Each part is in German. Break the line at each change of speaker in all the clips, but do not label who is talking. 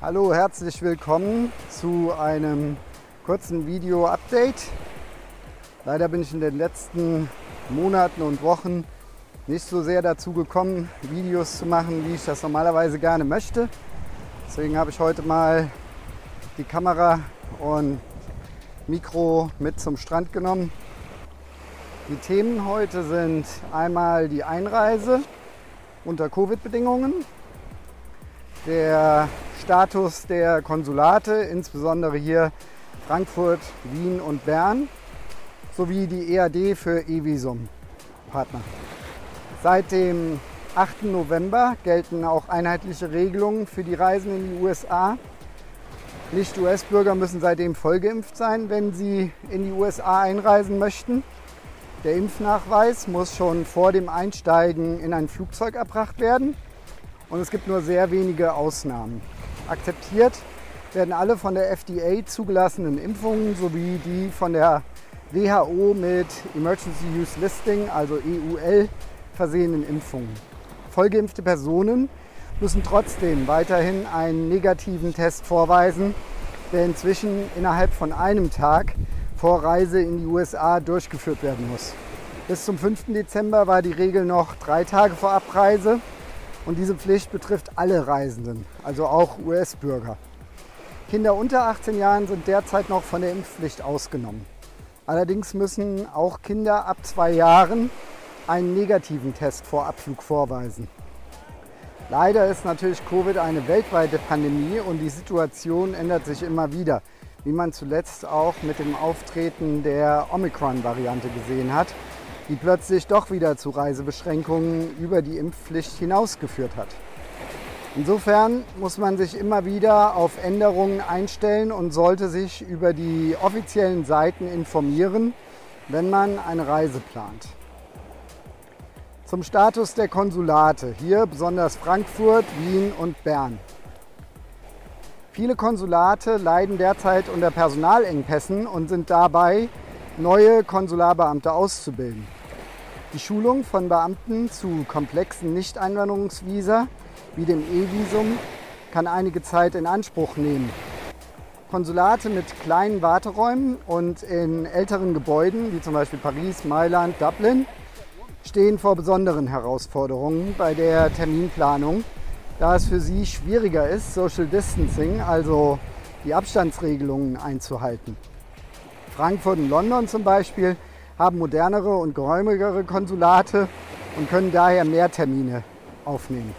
Hallo, herzlich willkommen zu einem kurzen Video-Update. Leider bin ich in den letzten Monaten und Wochen nicht so sehr dazu gekommen, Videos zu machen, wie ich das normalerweise gerne möchte. Deswegen habe ich heute mal die Kamera und Mikro mit zum Strand genommen. Die Themen heute sind einmal die Einreise unter Covid-Bedingungen, der Status der Konsulate, insbesondere hier Frankfurt, Wien und Bern, sowie die EAD für E-Visum-Partner. Seit dem 8. November gelten auch einheitliche Regelungen für die Reisen in die USA. Nicht-US-Bürger müssen seitdem vollgeimpft sein, wenn sie in die USA einreisen möchten. Der Impfnachweis muss schon vor dem Einsteigen in ein Flugzeug erbracht werden und es gibt nur sehr wenige Ausnahmen. Akzeptiert werden alle von der FDA zugelassenen Impfungen sowie die von der WHO mit Emergency Use Listing, also EUL, versehenen Impfungen. Vollgeimpfte Personen müssen trotzdem weiterhin einen negativen Test vorweisen, der inzwischen innerhalb von einem Tag vor Reise in die USA durchgeführt werden muss. Bis zum 5. Dezember war die Regel noch drei Tage vor Abreise und diese Pflicht betrifft alle Reisenden, also auch US-Bürger. Kinder unter 18 Jahren sind derzeit noch von der Impfpflicht ausgenommen. Allerdings müssen auch Kinder ab zwei Jahren einen negativen Test vor Abflug vorweisen. Leider ist natürlich Covid eine weltweite Pandemie und die Situation ändert sich immer wieder, wie man zuletzt auch mit dem Auftreten der Omikron-Variante gesehen hat, die plötzlich doch wieder zu Reisebeschränkungen über die Impfpflicht hinausgeführt hat. Insofern muss man sich immer wieder auf Änderungen einstellen und sollte sich über die offiziellen Seiten informieren, wenn man eine Reise plant. Zum Status der Konsulate, hier besonders Frankfurt, Wien und Bern. Viele Konsulate leiden derzeit unter Personalengpässen und sind dabei, neue Konsularbeamte auszubilden. Die Schulung von Beamten zu komplexen Nichteinwanderungsvisa wie dem E-Visum kann einige Zeit in Anspruch nehmen. Konsulate mit kleinen Warteräumen und in älteren Gebäuden, wie zum Beispiel Paris, Mailand, Dublin, stehen vor besonderen Herausforderungen bei der Terminplanung da es für sie schwieriger ist, Social Distancing, also die Abstandsregelungen einzuhalten. Frankfurt und London zum Beispiel haben modernere und geräumigere Konsulate und können daher mehr Termine aufnehmen.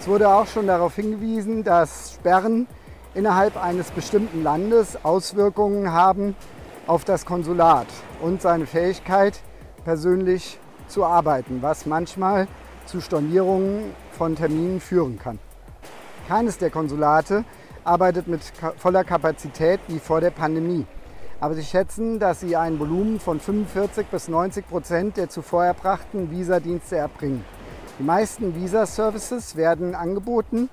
Es wurde auch schon darauf hingewiesen, dass Sperren innerhalb eines bestimmten Landes Auswirkungen haben auf das Konsulat und seine Fähigkeit, persönlich zu arbeiten, was manchmal zu Stornierungen von Terminen führen kann. Keines der Konsulate arbeitet mit voller Kapazität wie vor der Pandemie. Aber sie schätzen, dass sie ein Volumen von 45 bis 90 Prozent der zuvor erbrachten Visadienste erbringen. Die meisten Visa-Services werden angeboten,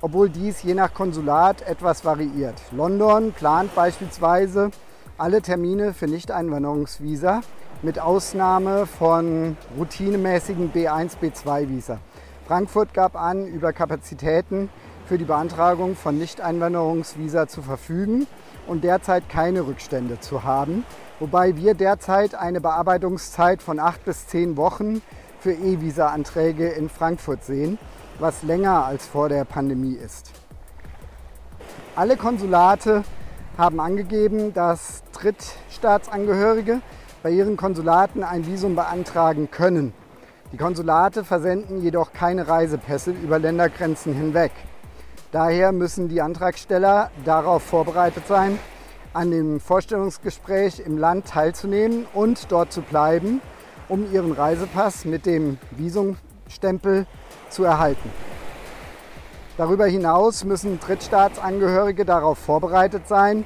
obwohl dies je nach Konsulat etwas variiert. London plant beispielsweise alle Termine für Nicht-Einwanderungsvisa mit Ausnahme von routinemäßigen B1, B2-Visa. Frankfurt gab an, über Kapazitäten für die Beantragung von Nicht-Einwanderungsvisa zu verfügen und derzeit keine Rückstände zu haben, wobei wir derzeit eine Bearbeitungszeit von acht bis zehn Wochen für E-Visa-Anträge in Frankfurt sehen, was länger als vor der Pandemie ist. Alle Konsulate haben angegeben, dass Drittstaatsangehörige bei ihren Konsulaten ein Visum beantragen können. Die Konsulate versenden jedoch keine Reisepässe über Ländergrenzen hinweg. Daher müssen die Antragsteller darauf vorbereitet sein, an dem Vorstellungsgespräch im Land teilzunehmen und dort zu bleiben, um ihren Reisepass mit dem Visumstempel zu erhalten. Darüber hinaus müssen Drittstaatsangehörige darauf vorbereitet sein,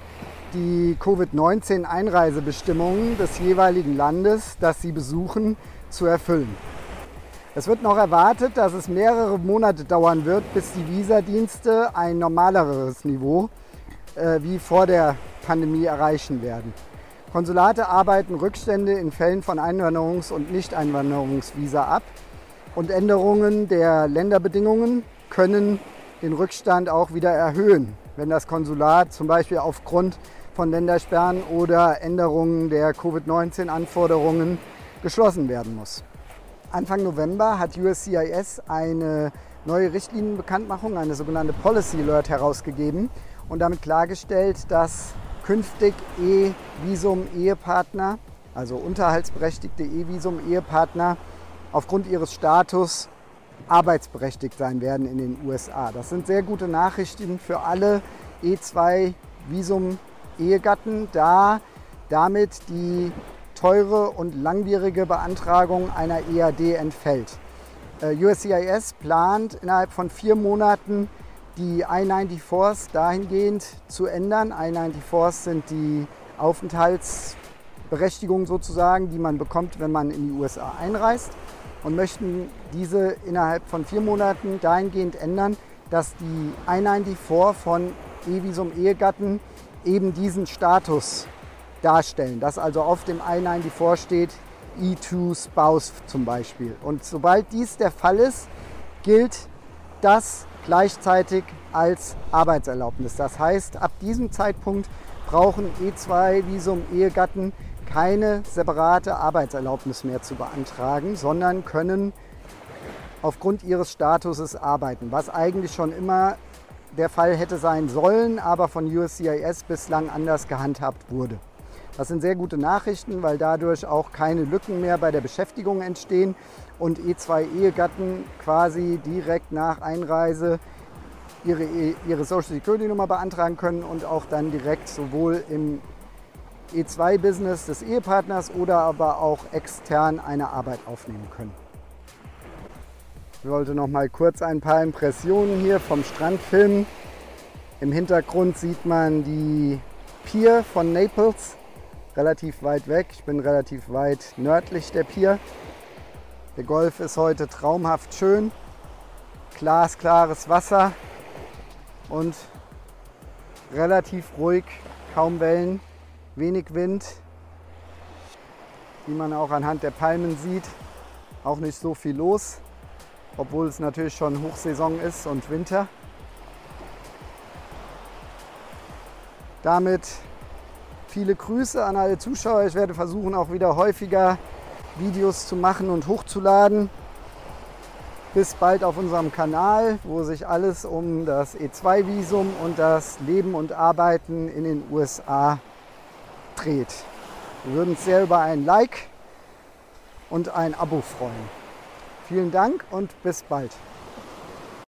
die Covid-19-Einreisebestimmungen des jeweiligen Landes, das sie besuchen, zu erfüllen. Es wird noch erwartet, dass es mehrere Monate dauern wird, bis die Visadienste ein normaleres Niveau äh, wie vor der Pandemie erreichen werden. Konsulate arbeiten Rückstände in Fällen von Einwanderungs- und Nicht-Einwanderungsvisa ab und Änderungen der Länderbedingungen können den Rückstand auch wieder erhöhen, wenn das Konsulat zum Beispiel aufgrund von Ländersperren oder Änderungen der Covid-19-Anforderungen geschlossen werden muss. Anfang November hat USCIS eine neue Richtlinienbekanntmachung, eine sogenannte Policy Alert herausgegeben und damit klargestellt, dass künftig E-Visum-Ehepartner, also unterhaltsberechtigte E-Visum-Ehepartner, aufgrund ihres Status arbeitsberechtigt sein werden in den USA. Das sind sehr gute Nachrichten für alle E2-Visum-Ehegatten, da damit die teure und langwierige Beantragung einer EAD entfällt. Äh, USCIS plant innerhalb von vier Monaten die I-94s dahingehend zu ändern. I-94s sind die Aufenthaltsberechtigungen sozusagen, die man bekommt, wenn man in die USA einreist und möchten diese innerhalb von vier Monaten dahingehend ändern, dass die I-94 von E-Visum-Ehegatten eben diesen Status darstellen, dass also auf dem I-94 steht E2 Spouse zum Beispiel. Und sobald dies der Fall ist, gilt das gleichzeitig als Arbeitserlaubnis. Das heißt, ab diesem Zeitpunkt brauchen E2-Visum-Ehegatten keine separate Arbeitserlaubnis mehr zu beantragen, sondern können aufgrund ihres Statuses arbeiten, was eigentlich schon immer der Fall hätte sein sollen, aber von USCIS bislang anders gehandhabt wurde. Das sind sehr gute Nachrichten, weil dadurch auch keine Lücken mehr bei der Beschäftigung entstehen und E2-Ehegatten quasi direkt nach Einreise ihre, ihre Social Security Nummer beantragen können und auch dann direkt sowohl im E2-Business des Ehepartners oder aber auch extern eine Arbeit aufnehmen können. Ich wollte noch mal kurz ein paar Impressionen hier vom Strand filmen. Im Hintergrund sieht man die Pier von Naples, relativ weit weg. Ich bin relativ weit nördlich der Pier. Der Golf ist heute traumhaft schön, glasklares Wasser und relativ ruhig, kaum Wellen wenig Wind, wie man auch anhand der Palmen sieht. Auch nicht so viel los, obwohl es natürlich schon Hochsaison ist und Winter. Damit viele Grüße an alle Zuschauer. Ich werde versuchen, auch wieder häufiger Videos zu machen und hochzuladen. Bis bald auf unserem Kanal, wo sich alles um das E2-Visum und das Leben und Arbeiten in den USA dreht. Wir würden uns sehr über ein Like und ein Abo freuen. Vielen Dank und bis bald.